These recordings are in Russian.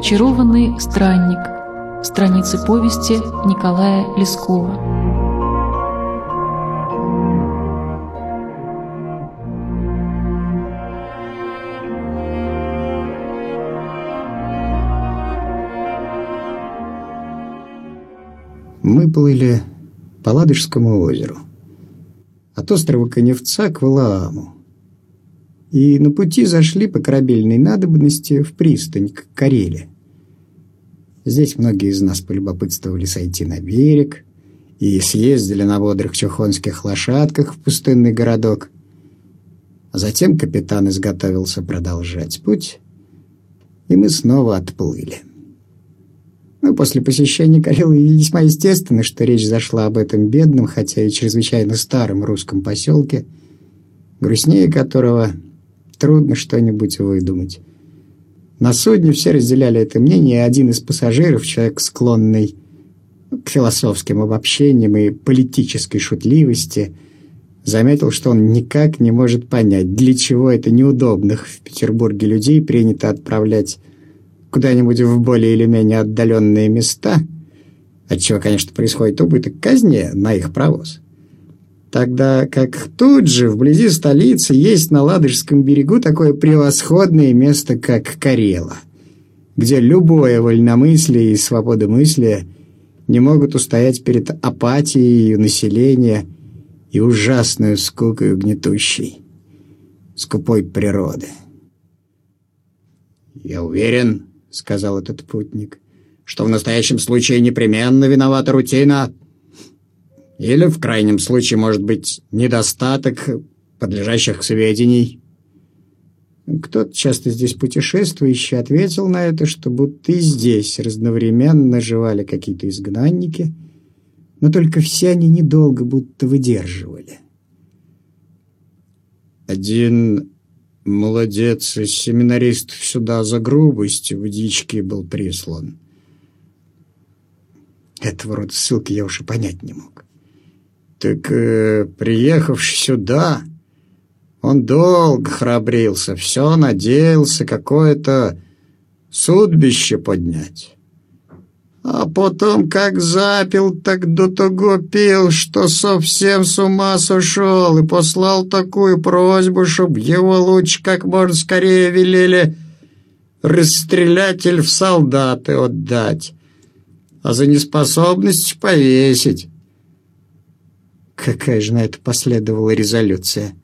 Очарованный странник. Страницы повести Николая Лескова. Мы плыли по Ладожскому озеру. От острова Коневца к Валааму и на пути зашли по корабельной надобности в пристань к Кареле. Здесь многие из нас полюбопытствовали сойти на берег и съездили на бодрых чухонских лошадках в пустынный городок. А затем капитан изготовился продолжать путь, и мы снова отплыли. Ну, после посещения Карелы весьма естественно, что речь зашла об этом бедном, хотя и чрезвычайно старом русском поселке, грустнее которого трудно что-нибудь выдумать. На судне все разделяли это мнение, и один из пассажиров, человек склонный к философским обобщениям и политической шутливости, заметил, что он никак не может понять, для чего это неудобных в Петербурге людей принято отправлять куда-нибудь в более или менее отдаленные места, от чего, конечно, происходит убыток казни на их провоз тогда как тут же, вблизи столицы, есть на Ладожском берегу такое превосходное место, как Карела, где любое вольномыслие и свободомыслие не могут устоять перед апатией населения и ужасной скукой гнетущей, скупой природы. «Я уверен», — сказал этот путник, — «что в настоящем случае непременно виновата рутина, или, в крайнем случае, может быть, недостаток подлежащих сведений. Кто-то часто здесь путешествующий ответил на это, что будто и здесь разновременно жевали какие-то изгнанники, но только все они недолго будто выдерживали. Один молодец из семинаристов сюда за грубость в дичке был прислан. Этого рода ссылки я уж и понять не мог. Так, э, приехавший сюда, он долго храбрился, все надеялся какое-то судбище поднять. А потом как запил, так до того пил, что совсем с ума сошел и послал такую просьбу, чтоб его лучше как можно скорее велели расстрелять в солдаты отдать, а за неспособность повесить. Какая же на это последовала резолюция?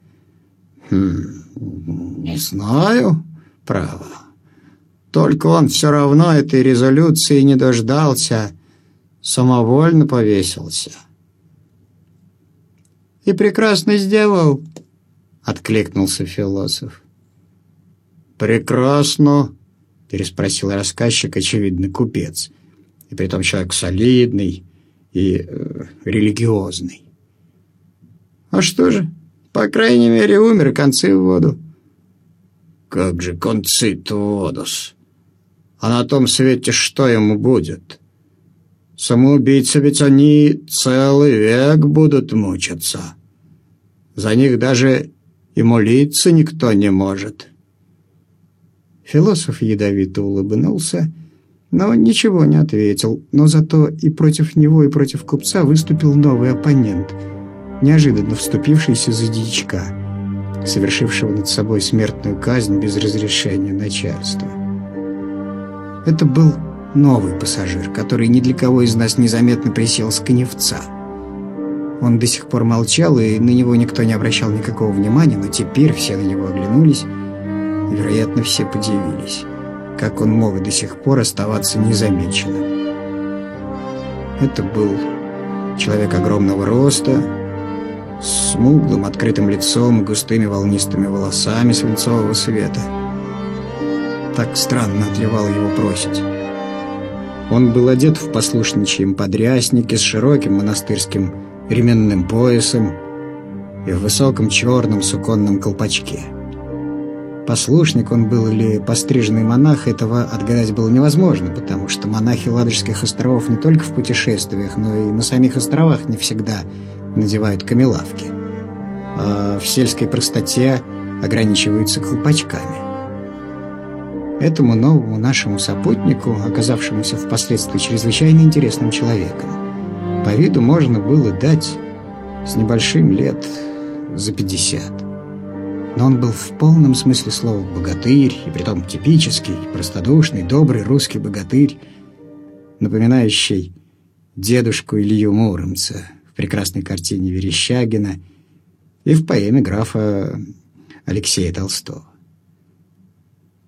Хм, не знаю, право. Только он все равно этой резолюции не дождался, самовольно повесился. «И прекрасно сделал», — откликнулся философ. «Прекрасно», — переспросил рассказчик, очевидно, купец, и притом человек солидный и э, религиозный. А что же? По крайней мере, умер концы в воду. Как же концы-то в воду-с? А на том свете что ему будет? Самоубийцы ведь они целый век будут мучиться. За них даже и молиться никто не может. Философ ядовито улыбнулся, но ничего не ответил, но зато и против него, и против купца выступил новый оппонент — неожиданно вступившийся за дичка, совершившего над собой смертную казнь без разрешения начальства. Это был новый пассажир, который ни для кого из нас незаметно присел с коневца. Он до сих пор молчал, и на него никто не обращал никакого внимания, но теперь все на него оглянулись, вероятно, все подивились, как он мог до сих пор оставаться незамеченным. Это был человек огромного роста, с смуглым открытым лицом и густыми волнистыми волосами свинцового света. Так странно отливал его просить. Он был одет в послушничьем подряснике с широким монастырским ременным поясом и в высоком черном суконном колпачке. Послушник он был или постриженный монах, этого отгадать было невозможно, потому что монахи Ладожских островов не только в путешествиях, но и на самих островах не всегда надевают камелавки, а в сельской простоте ограничиваются колпачками. этому новому нашему сопутнику, оказавшемуся впоследствии чрезвычайно интересным человеком, по виду можно было дать с небольшим лет за пятьдесят. Но он был в полном смысле слова богатырь, и притом типический, простодушный, добрый русский богатырь, напоминающий дедушку Илью Муромца прекрасной картине Верещагина и в поэме графа Алексея Толстого.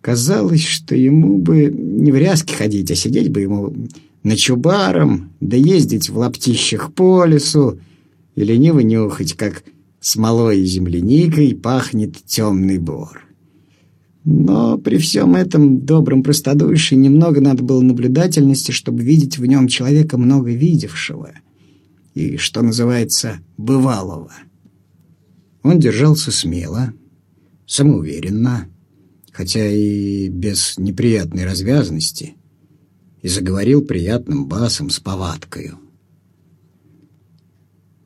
Казалось, что ему бы не в ряске ходить, а сидеть бы ему на чубаром, да ездить в лаптищах по лесу и лениво нюхать, как смолой и земляникой пахнет темный бор. Но при всем этом добром простодушии немного надо было наблюдательности, чтобы видеть в нем человека много видевшего и, что называется, бывалого. Он держался смело, самоуверенно, хотя и без неприятной развязности, и заговорил приятным басом с повадкою.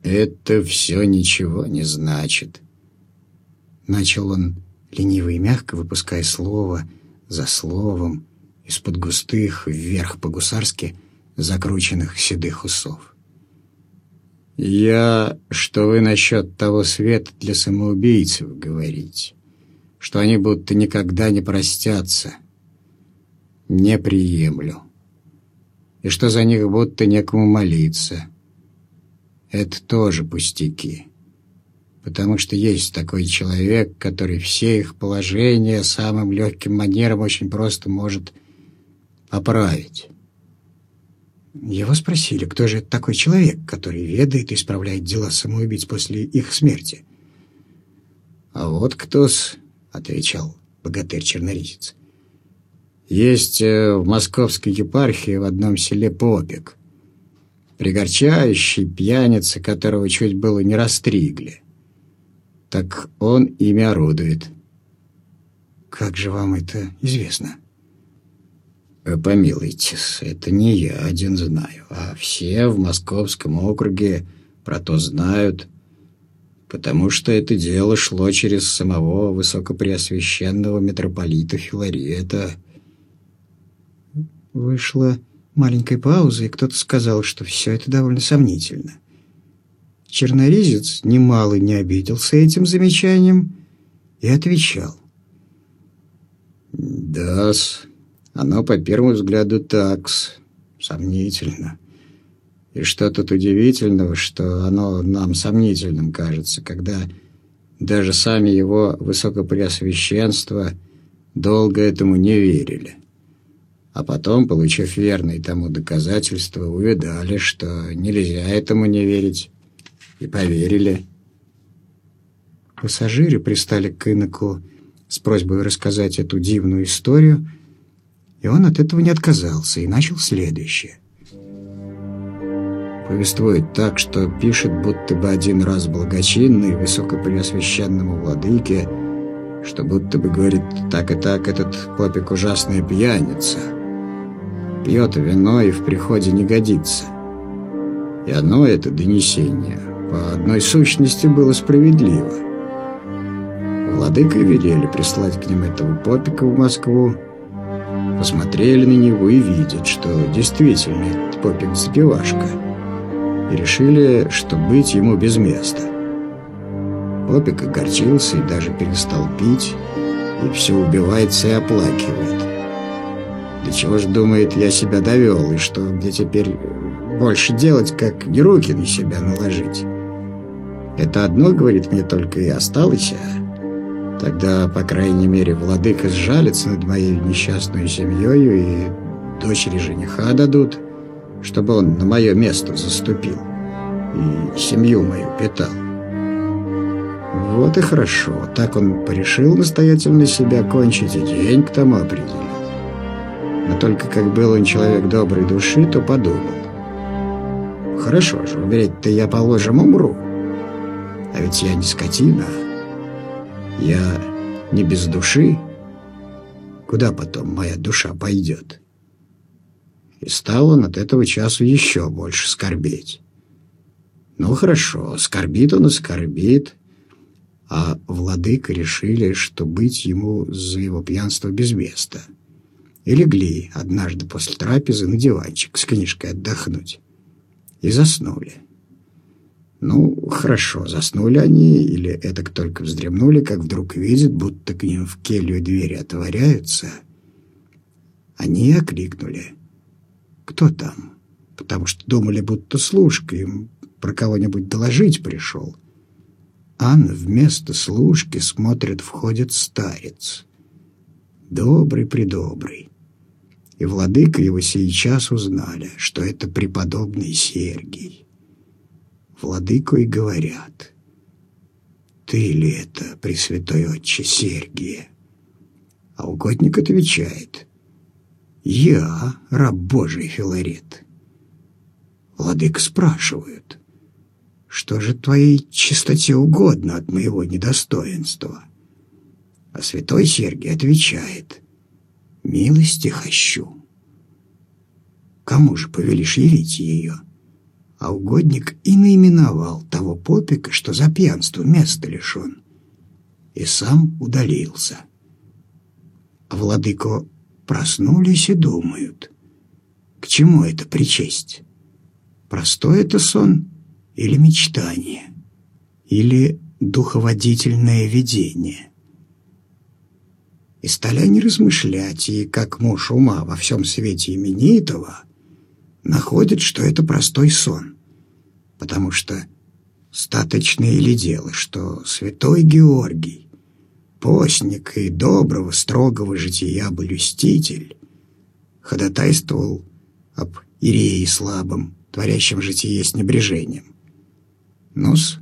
«Это все ничего не значит», — начал он лениво и мягко выпуская слово за словом из-под густых, вверх по-гусарски закрученных седых усов. «Я... что вы насчет того света для самоубийцев говорите, что они будто никогда не простятся, не приемлю, и что за них будто некому молиться. Это тоже пустяки» потому что есть такой человек, который все их положения самым легким манером очень просто может поправить. Его спросили, кто же такой человек, который ведает и исправляет дела самоубийц после их смерти. «А вот кто-с», — отвечал богатырь-черноризец. «Есть э, в московской епархии в одном селе Попик, пригорчающий пьяница, которого чуть было не растригли. Так он ими орудует. Как же вам это известно? Э, помилуйтесь, это не я один знаю, а все в московском округе про то знают, потому что это дело шло через самого высокопреосвященного митрополита Филарета. Вышла маленькая пауза, и кто-то сказал, что все это довольно сомнительно. Черноризец немало не обиделся этим замечанием и отвечал. «Да-с, оно по первому взгляду такс, сомнительно. И что тут удивительного, что оно нам сомнительным кажется, когда даже сами его высокопреосвященство долго этому не верили. А потом, получив верные тому доказательства, увидали, что нельзя этому не верить, и поверили. Пассажиры пристали к иноку с просьбой рассказать эту дивную историю, и он от этого не отказался и начал следующее. Повествует так, что пишет, будто бы один раз благочинный высокопреосвященному владыке, что будто бы говорит так и так, этот попик ужасная пьяница. Пьет вино и в приходе не годится. И оно это донесение – по одной сущности было справедливо. Владыка велели прислать к ним этого попика в Москву. Посмотрели на него и видят, что действительно этот попик запивашка. И решили, что быть ему без места. Попик огорчился и даже перестал пить, и все убивается и оплакивает. Для чего ж, думает, я себя довел, и что мне теперь больше делать, как не руки на себя наложить. Это одно, говорит, мне только и осталось, а тогда, по крайней мере, владыка сжалится над моей несчастной семьей и дочери жениха дадут, чтобы он на мое место заступил и семью мою питал. Вот и хорошо. Так он порешил настоятельно себя кончить и день к тому определил. Но только как был он человек доброй души, то подумал. Хорошо же, умереть-то я, положим, умру. А ведь я не скотина. Я не без души. Куда потом моя душа пойдет? И стал он от этого часу еще больше скорбеть. Ну, хорошо, скорбит он и скорбит. А владыка решили, что быть ему за его пьянство без места. и легли однажды после трапезы на диванчик с книжкой отдохнуть. И заснули. Ну, хорошо, заснули они, или это только вздремнули, как вдруг видят, будто к ним в келью двери отворяются. Они окликнули. «Кто там?» Потому что думали, будто служка им про кого-нибудь доложить пришел. Анна вместо служки смотрит, входит старец. Добрый-предобрый. И владыка его сейчас узнали, что это преподобный Сергий. Владыку говорят, «Ты ли это, Пресвятой Отче Сергия?» А угодник отвечает, «Я, раб Божий Филарет». Владыка спрашивают, «Что же твоей чистоте угодно от моего недостоинства?» А святой Сергий отвечает, «Милости хочу». Кому же повелишь явить ее? А угодник и наименовал того попика, что за пьянство место лишен, и сам удалился. А владыко проснулись и думают, к чему это причесть? Простой это сон или мечтание? Или духоводительное видение? И стали они размышлять, и как муж ума во всем свете именитого находит, что это простой сон, потому что статочное ли дело, что святой Георгий, постник и доброго, строгого жития блюститель, ходатайствовал об Ирее слабом, творящем житие с небрежением. Ну-с,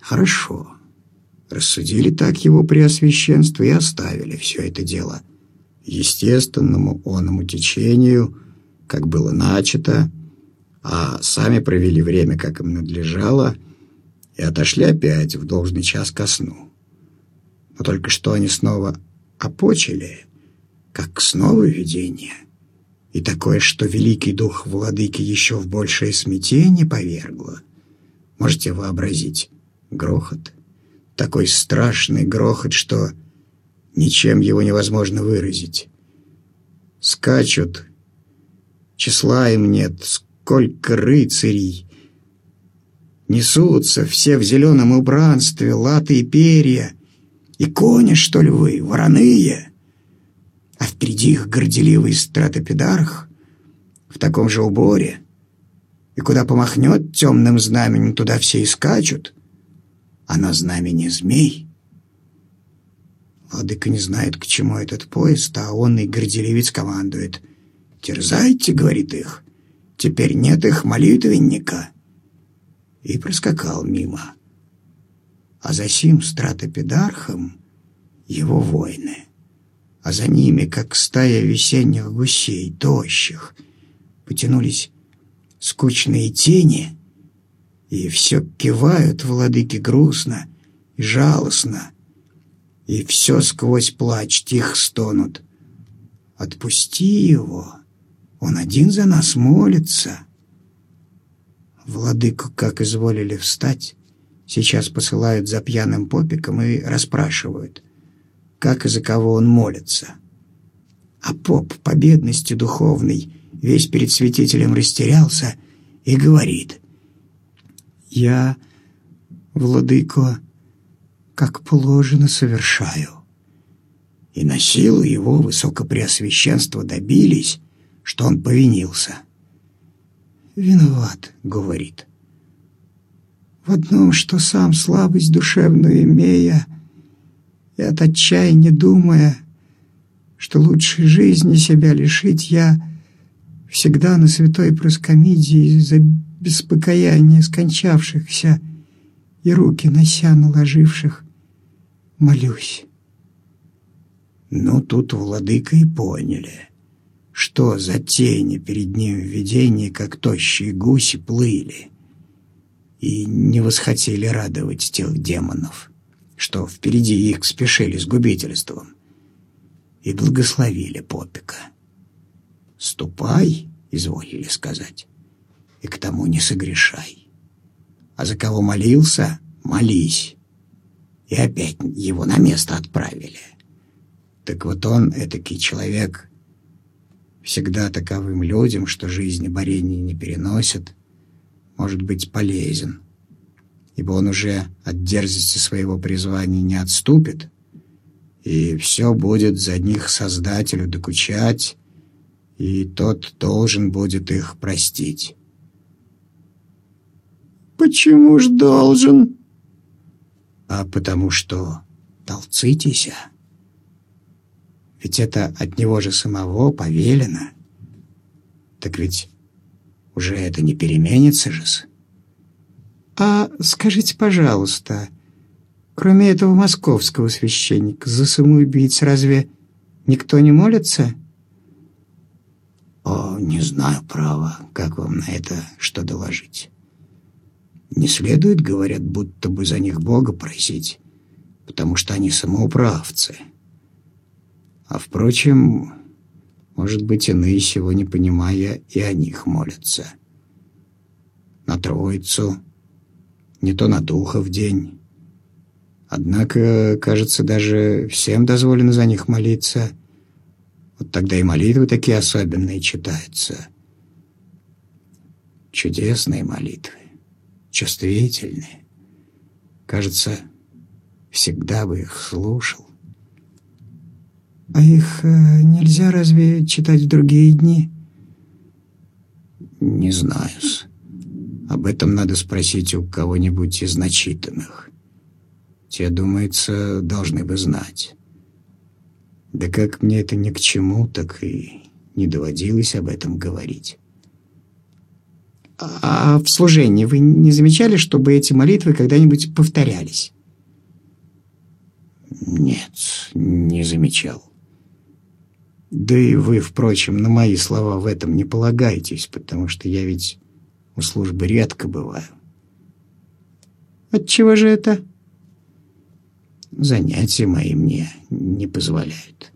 хорошо. Рассудили так его преосвященство и оставили все это дело естественному оному течению, как было начато, а сами провели время, как им надлежало, и отошли опять в должный час ко сну. Но только что они снова опочили, как снова видение, и такое, что великий дух владыки еще в большее смятение повергло. Можете вообразить грохот — такой страшный грохот, что ничем его невозможно выразить. Скачут, числа им нет, сколько рыцарей. Несутся все в зеленом убранстве, латы и перья. И кони, что ли вы, вороные? А впереди их горделивый стратопедарх в таком же уборе. И куда помахнет темным знаменем, туда все и скачут — а на знамени змей. Владыка не знает, к чему этот поезд, а он и горделивец командует. «Терзайте», — говорит их, — «теперь нет их молитвенника». И проскакал мимо. А за сим стратопедархом его воины, а за ними, как стая весенних гусей, тощих, потянулись скучные тени — и все кивают владыки грустно и жалостно, и все сквозь плач тихо стонут. Отпусти его, он один за нас молится. Владыку, как изволили встать, сейчас посылают за пьяным попиком и расспрашивают, как и за кого он молится. А поп по бедности духовной весь перед святителем растерялся и говорит — я, владыко, как положено совершаю. И на силу его высокопреосвященства добились, что он повинился. «Виноват», — говорит. «В одном, что сам слабость душевную имея, и от отчаяния думая, что лучшей жизни себя лишить я всегда на святой проскомидии за без покаяния скончавшихся и руки нося наложивших, молюсь. Ну, тут владыка и поняли, что за тени перед ним в видении, как тощие гуси, плыли, и не восхотели радовать тех демонов, что впереди их спешили с губительством, и благословили попика. «Ступай», — изволили сказать, и к тому не согрешай. А за кого молился, молись. И опять его на место отправили. Так вот он, этакий человек, всегда таковым людям, что жизни борения не переносят, может быть полезен, ибо он уже от дерзости своего призвания не отступит, и все будет за них Создателю докучать, и тот должен будет их простить. «Почему ж должен?» «А потому что толцитесь, ведь это от него же самого повелено. Так ведь уже это не переменится же. А скажите, пожалуйста, кроме этого московского священника, за самоубийц разве никто не молится?» «О, не знаю, право, как вам на это что доложить. Не следует, говорят, будто бы за них Бога просить, потому что они самоуправцы. А, впрочем, может быть, иные сего не понимая и о них молятся. На Троицу, не то на Духа в день. Однако, кажется, даже всем дозволено за них молиться — вот тогда и молитвы такие особенные читаются. Чудесные молитвы, чувствительные. Кажется, всегда бы их слушал. А их э, нельзя разве читать в другие дни? Не знаю-с. Об этом надо спросить у кого-нибудь из начитанных. Те, думается, должны бы знать. Да как мне это ни к чему, так и не доводилось об этом говорить. А в служении вы не замечали, чтобы эти молитвы когда-нибудь повторялись? Нет, не замечал. Да и вы, впрочем, на мои слова в этом не полагаетесь, потому что я ведь у службы редко бываю. Отчего же это? Занятия мои мне не позволяют.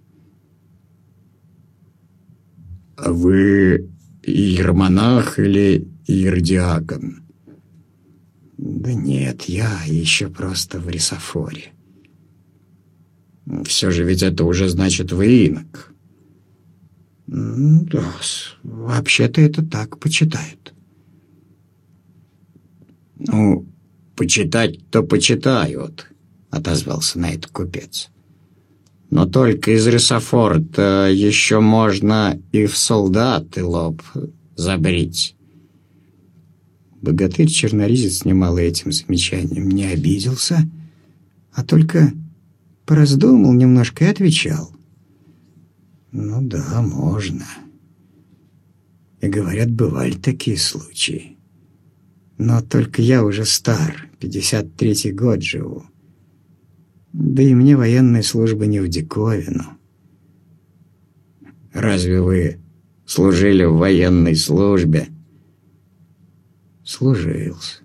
А вы иеромонах или иеродиакон? Да нет, я еще просто в рисофоре. Все же ведь это уже значит вы инок. Да, вообще-то это так почитают. Ну, почитать-то почитают отозвался на это купец. Но только из рисофора-то еще можно и в солдаты лоб забрить. Богатырь-черноризец немало этим замечанием не обиделся, а только пораздумал немножко и отвечал. «Ну да, можно. И говорят, бывали такие случаи. Но только я уже стар, 53-й год живу. Да и мне военная служба не в диковину. Разве вы служили в военной службе? Служился.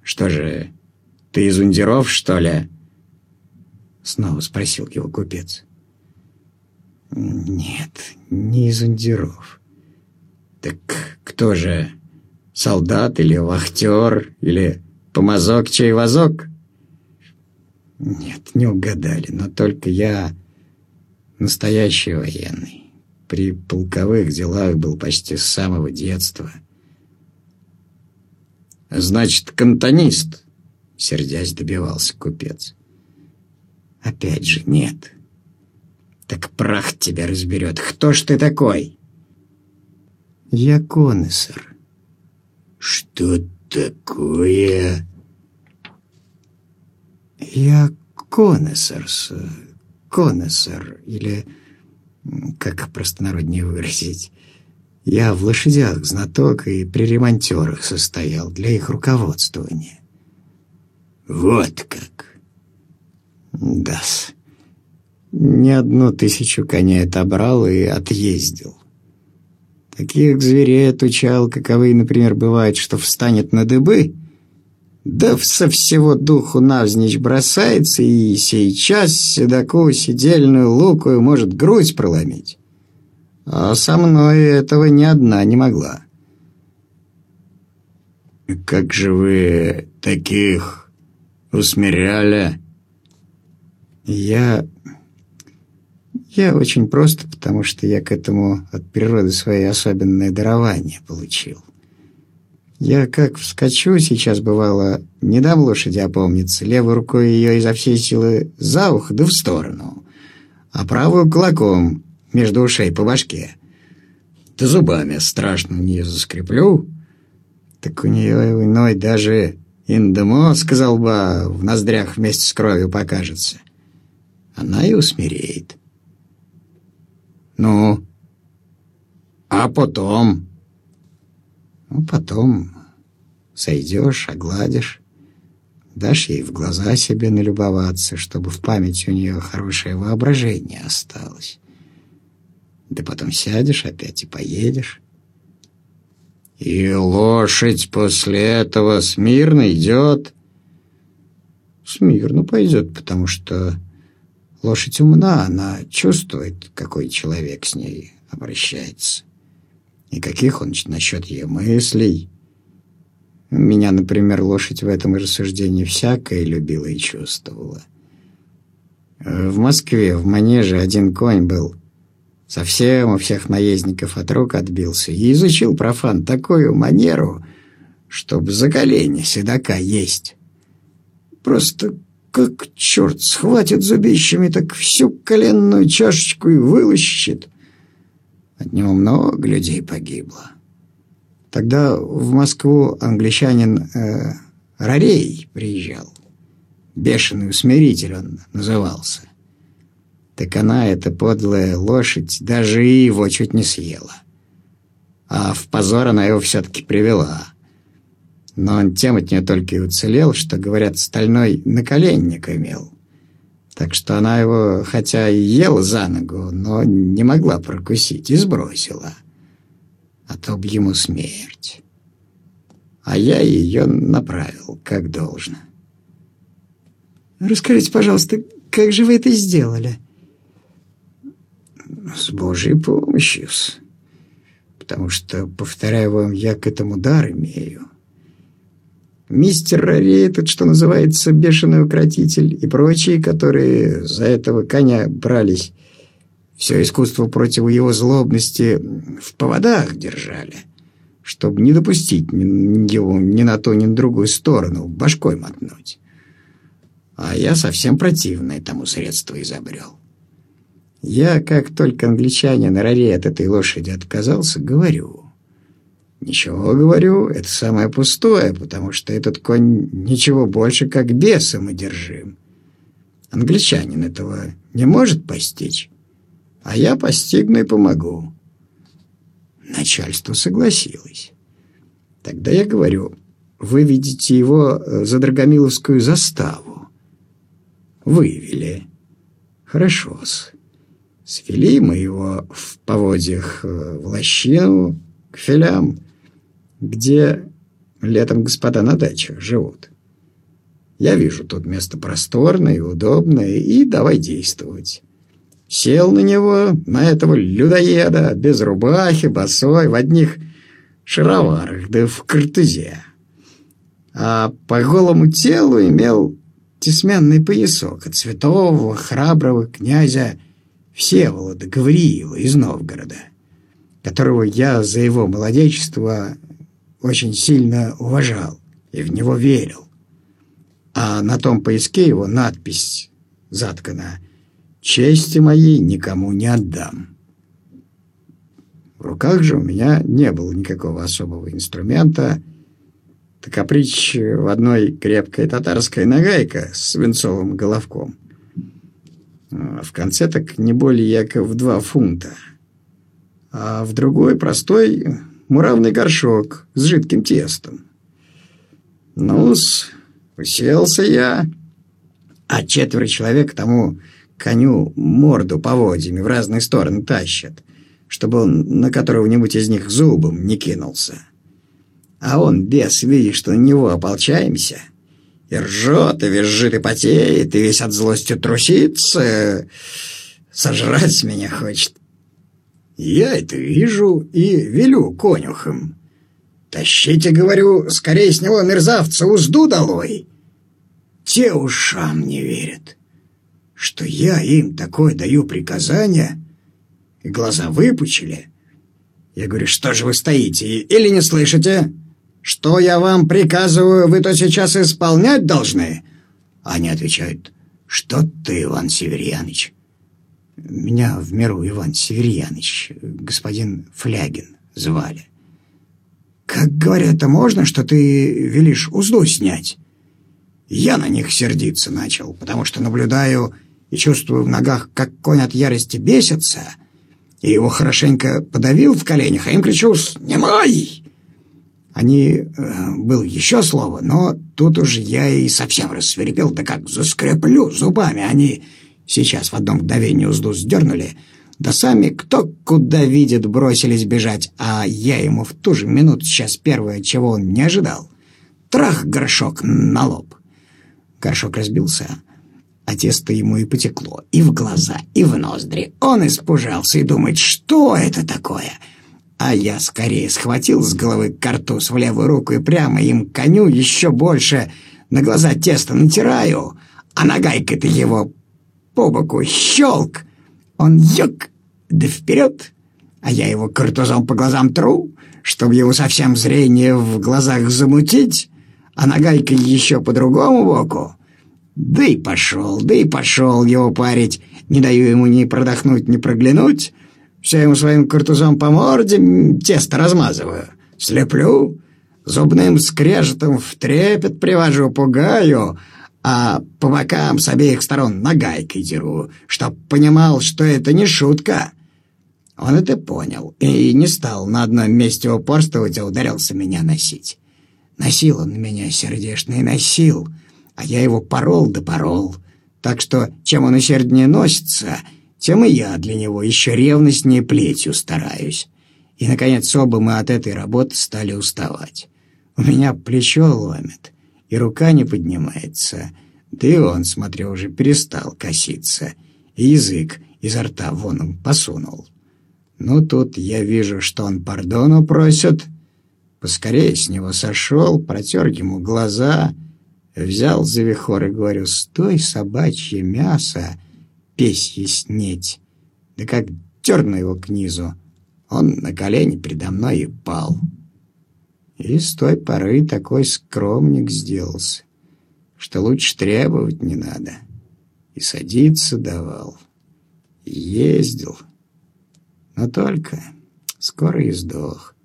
Что же, ты из ундеров, что ли? Снова спросил его купец. Нет, не из ундеров. Так кто же, солдат или вахтер, или помазок-чай-возок? Нет, не угадали, но только я настоящий военный. При полковых делах был почти с самого детства. «Значит, кантонист?» — сердясь добивался купец. «Опять же, нет. Так прах тебя разберет. Кто ж ты такой?» «Я конессор». «Что такое?» Я конессорс, конессор, или, как простонароднее выразить, я в лошадях знаток и при ремонтерах состоял для их руководствования. Вот как. Да-с. Не одну тысячу коней отобрал и отъездил. Таких зверей отучал, каковые, например, бывает, что встанет на дыбы — да со всего духу навзничь бросается и сейчас седаку сидельную лукую может грудь проломить. А со мной этого ни одна не могла. «Как же вы таких усмиряли?» «Я... Я очень просто, потому что я к этому от природы свои особенное дарование получил. Я как вскочу, сейчас бывало, не дам лошади опомниться, левой рукой ее изо всей силы за ухо да в сторону, а правую кулаком между ушей по башке. Да зубами страшно в нее заскреплю, так у нее иной даже индемо, сказал бы, в ноздрях вместе с кровью покажется. Она и усмиреет. Ну, а потом... Ну, потом сойдешь, огладишь, дашь ей в глаза себе налюбоваться, чтобы в памяти у нее хорошее воображение осталось. Да потом сядешь опять и поедешь. И лошадь после этого смирно идет. Смирно пойдет, потому что лошадь умна, она чувствует, какой человек с ней обращается. И каких он насчет ее мыслей. Меня, например, лошадь в этом рассуждении всякое любила и чувствовала. В Москве в манеже один конь был — Совсем у всех наездников от рук отбился и изучил профан такую манеру, чтобы за колени седока есть. Просто как черт схватит зубищами, так всю коленную чашечку и вылущит. От него много людей погибло. Тогда в Москву англичанин э, Рарей приезжал. Бешеный усмиритель он назывался так она, эта подлая лошадь, даже его чуть не съела. А в позор она его все-таки привела. Но он тем от нее только и уцелел, что, говорят, стальной наколенник имел. Так что она его, хотя и ела за ногу, но не могла прокусить и сбросила. А то б ему смерть. А я ее направил, как должно. «Расскажите, пожалуйста, как же вы это сделали?» с Божьей помощью. Потому что, повторяю вам, я к этому дар имею. Мистер Рари, этот, что называется, бешеный укротитель, и прочие, которые за этого коня брались, все искусство против его злобности в поводах держали, чтобы не допустить его ни на ту, ни на другую сторону, башкой мотнуть. А я совсем противное тому средство изобрел. Я, как только англичанин Рари от этой лошади отказался, говорю. Ничего, говорю, это самое пустое, потому что этот конь ничего больше, как бесом одержим. Англичанин этого не может постичь, а я постигну и помогу. Начальство согласилось. Тогда я говорю, выведите его за Драгомиловскую заставу. Вывели. Хорошо-с. Свели мы его в поводьях э, в лощину к филям, где летом господа на дачах живут. Я вижу тут место просторное и удобное, и давай действовать. Сел на него, на этого людоеда, без рубахи, босой, в одних шароварах, да в картузе. А по голому телу имел тесменный поясок от святого храброго князя Всеволода Гавриила из Новгорода, которого я за его молодечество очень сильно уважал и в него верил. А на том поиске его надпись заткана «Чести моей никому не отдам». В руках же у меня не было никакого особого инструмента, каприч в одной крепкая татарская нагайка с свинцовым головком — а в конце так не более яко в два фунта. А в другой простой муравный горшок с жидким тестом. Ну-с, уселся я, а четверо человек тому коню морду поводьями в разные стороны тащат, чтобы он на которого-нибудь из них зубом не кинулся. А он, без видя, что на него ополчаемся, — и ржет, и визжит, и потеет, и весь от злости трусится. Сожрать меня хочет. Я это вижу и велю конюхам. «Тащите, — говорю, — скорее с него мерзавца узду долой!» Те ушам не верят. что я им такое даю приказание, и глаза выпучили. Я говорю, что же вы стоите или не слышите? Что я вам приказываю, вы то сейчас исполнять должны? Они отвечают, что ты, Иван Северьяныч? Меня в миру Иван Северьяныч, господин Флягин, звали. Как, говорят, это можно, что ты велишь узду снять? Я на них сердиться начал, потому что наблюдаю и чувствую в ногах, как конь от ярости бесится, и его хорошенько подавил в коленях, а им кричу «Снимай!» Они... Э, было еще слово, но тут уж я и совсем рассверепел, да как заскреплю зубами. Они сейчас в одно мгновение узду сдернули, да сами кто куда видит бросились бежать, а я ему в ту же минуту сейчас первое, чего он не ожидал. Трах горшок на лоб. Горшок разбился, а тесто ему и потекло, и в глаза, и в ноздри. Он испужался и думает, что это такое? А я скорее схватил с головы картуз в левую руку и прямо им коню еще больше на глаза тесто натираю, а нагайкой-то его по боку щелк. Он ёк, да вперед, а я его картузом по глазам тру, чтобы его совсем зрение в глазах замутить, а нагайкой еще по другому боку. Да и пошел, да и пошел его парить. Не даю ему ни продохнуть, ни проглянуть. Все ему своим картузом по морде тесто размазываю. Слеплю, зубным скрежетом в трепет привожу, пугаю, а по бокам с обеих сторон нагайкой деру, чтоб понимал, что это не шутка. Он это понял и не стал на одном месте упорствовать, а ударился меня носить. Носил он меня сердечно и носил, а я его порол да порол. Так что, чем он усерднее носится, тем и я для него еще ревностнее плетью стараюсь. И, наконец, оба мы от этой работы стали уставать. У меня плечо ломит, и рука не поднимается. Да и он, смотрю, уже перестал коситься, и язык изо рта вон он посунул. Ну, тут я вижу, что он пардону просит — Поскорее с него сошел, протер ему глаза, взял за вихор и говорю, «Стой, собачье мясо, песье снеть!» Да как дерну его к низу, он на колени передо мной и пал. И с той поры такой скромник сделался, что лучше требовать не надо. И садиться давал, и ездил, но только скоро и сдох.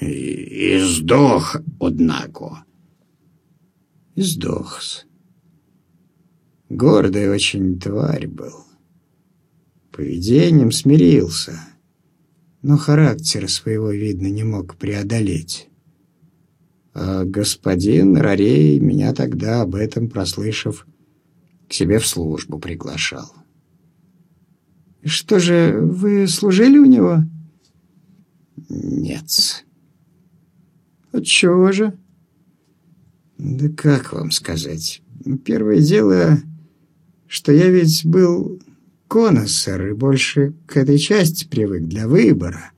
И, сдох, однако. И сдохс. Гордый очень тварь был. Поведением смирился, но характера своего, видно, не мог преодолеть. А господин Рарей меня тогда, об этом прослышав, к себе в службу приглашал. «Что же, вы служили у него?» «Нет». Отчего же? Да как вам сказать? Первое дело, что я ведь был коносер и больше к этой части привык для выбора,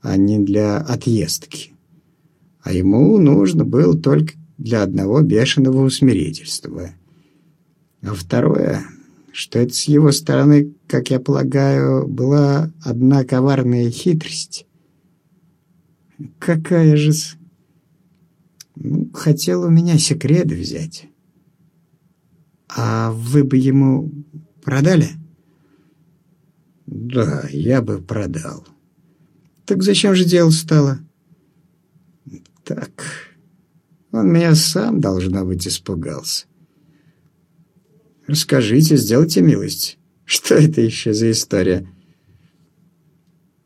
а не для отъездки. А ему нужно было только для одного бешеного усмирительства. А второе, что это с его стороны, как я полагаю, была одна коварная хитрость. Какая же ну, хотел у меня секрет взять. А вы бы ему продали? Да, я бы продал. Так зачем же дело стало? Так, он меня сам, должно быть, испугался. Расскажите, сделайте милость. Что это еще за история?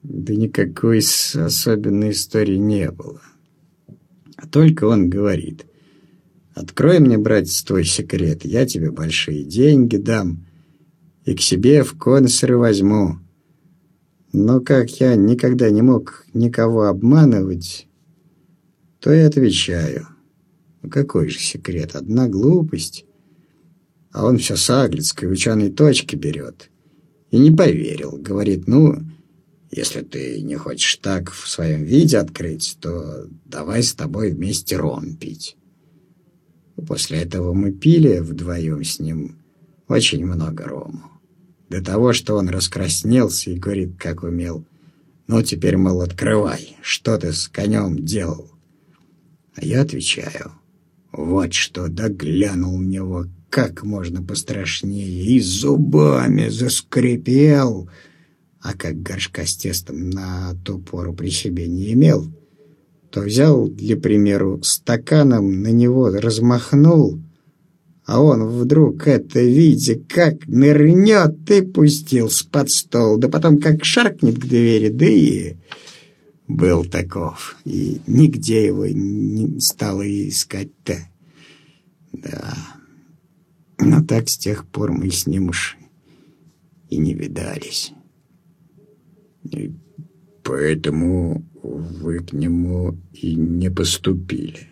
Да никакой особенной истории не было. А только он говорит, «Открой мне, братец, твой секрет, я тебе большие деньги дам и к себе в консеры возьму». Но как я никогда не мог никого обманывать, то я отвечаю, «Ну какой же секрет? Одна глупость». А он все с аглицкой ученой точки берет. И не поверил. Говорит, ну, если ты не хочешь так в своем виде открыть, то давай с тобой вместе ром пить. После этого мы пили вдвоем с ним. очень много рому. До того, что он раскраснелся и говорит, как умел. Ну, теперь, мол, открывай, что ты с конем делал? А я отвечаю, вот что, да глянул в него как можно пострашнее и зубами заскрипел. А как горшка с тестом на ту пору при себе не имел, то взял, для примеру, стаканом на него размахнул, а он вдруг это, видя, как нырнет, и пустил под стол, да потом как шаркнет к двери, да и был таков, и нигде его не стало искать-то. Да, но так с тех пор мы с ним уж и не видались. И поэтому вы к нему и не поступили.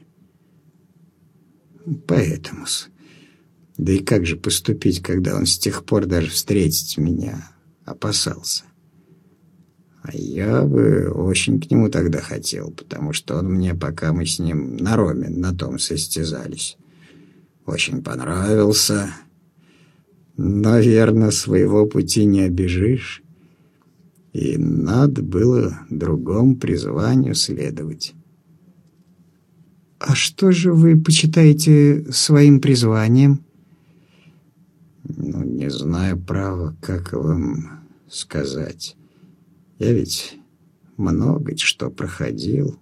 Поэтому-с. Да и как же поступить, когда он с тех пор даже встретить меня опасался? А я бы очень к нему тогда хотел, потому что он мне, пока мы с ним на роме на том состязались, очень понравился. Наверное, своего пути не обижишь. И надо было другому призванию следовать. «А что же вы почитаете своим призванием?» «Ну, не знаю, право, как вам сказать». Я ведь много что проходил.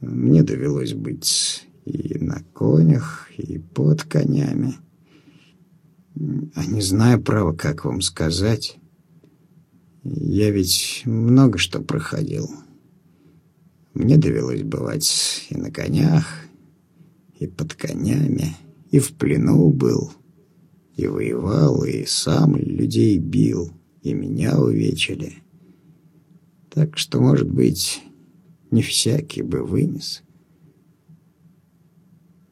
Мне довелось быть и на конях, и под конями. А не знаю, право, как вам сказать. Я ведь много что проходил. Мне довелось бывать и на конях, и под конями, и в плену был, и воевал, и сам людей бил и меня увечили. Так что, может быть, не всякий бы вынес.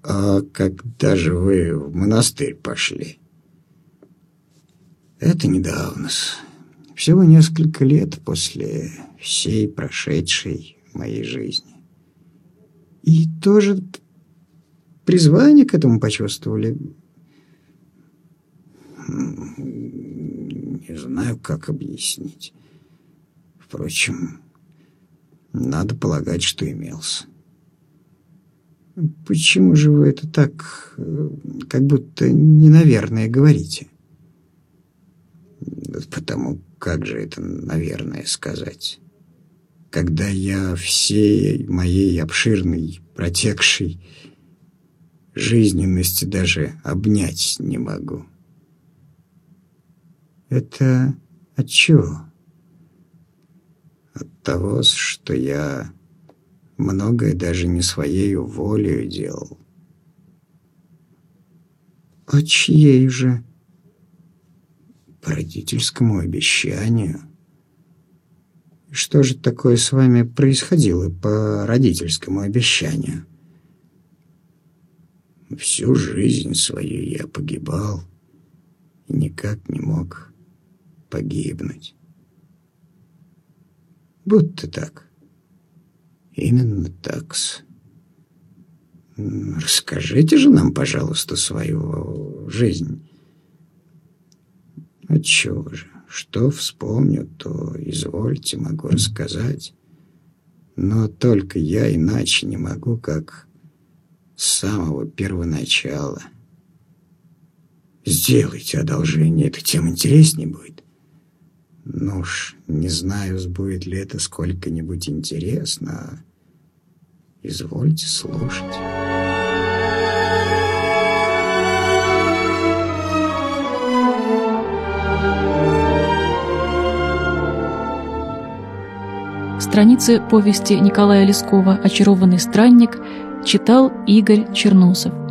А когда же вы в монастырь пошли? Это недавно. Всего несколько лет после всей прошедшей моей жизни. И тоже призвание к этому почувствовали? Не знаю, как объяснить. Впрочем, надо полагать, что имелся. Почему же вы это так, как будто не наверное говорите? Потому как же это, наверное, сказать? Когда я всей моей обширной, протекшей жизненности даже обнять не могу. Это от чего? От того, что я многое даже не своей волею делал. А чьей же? По родительскому обещанию. Что же такое с вами происходило по родительскому обещанию? Всю жизнь свою я погибал и никак не мог погибнуть. Будто так. Именно такс. Расскажите же нам, пожалуйста, свою жизнь. Отчего же? Что вспомню, то извольте, могу рассказать. Но только я иначе не могу, как с самого первоначала. Сделайте одолжение, это тем интереснее будет. Ну уж, не знаю, будет ли это сколько-нибудь интересно. Извольте слушать. Страницы повести Николая Лескова «Очарованный странник» читал Игорь Черносов.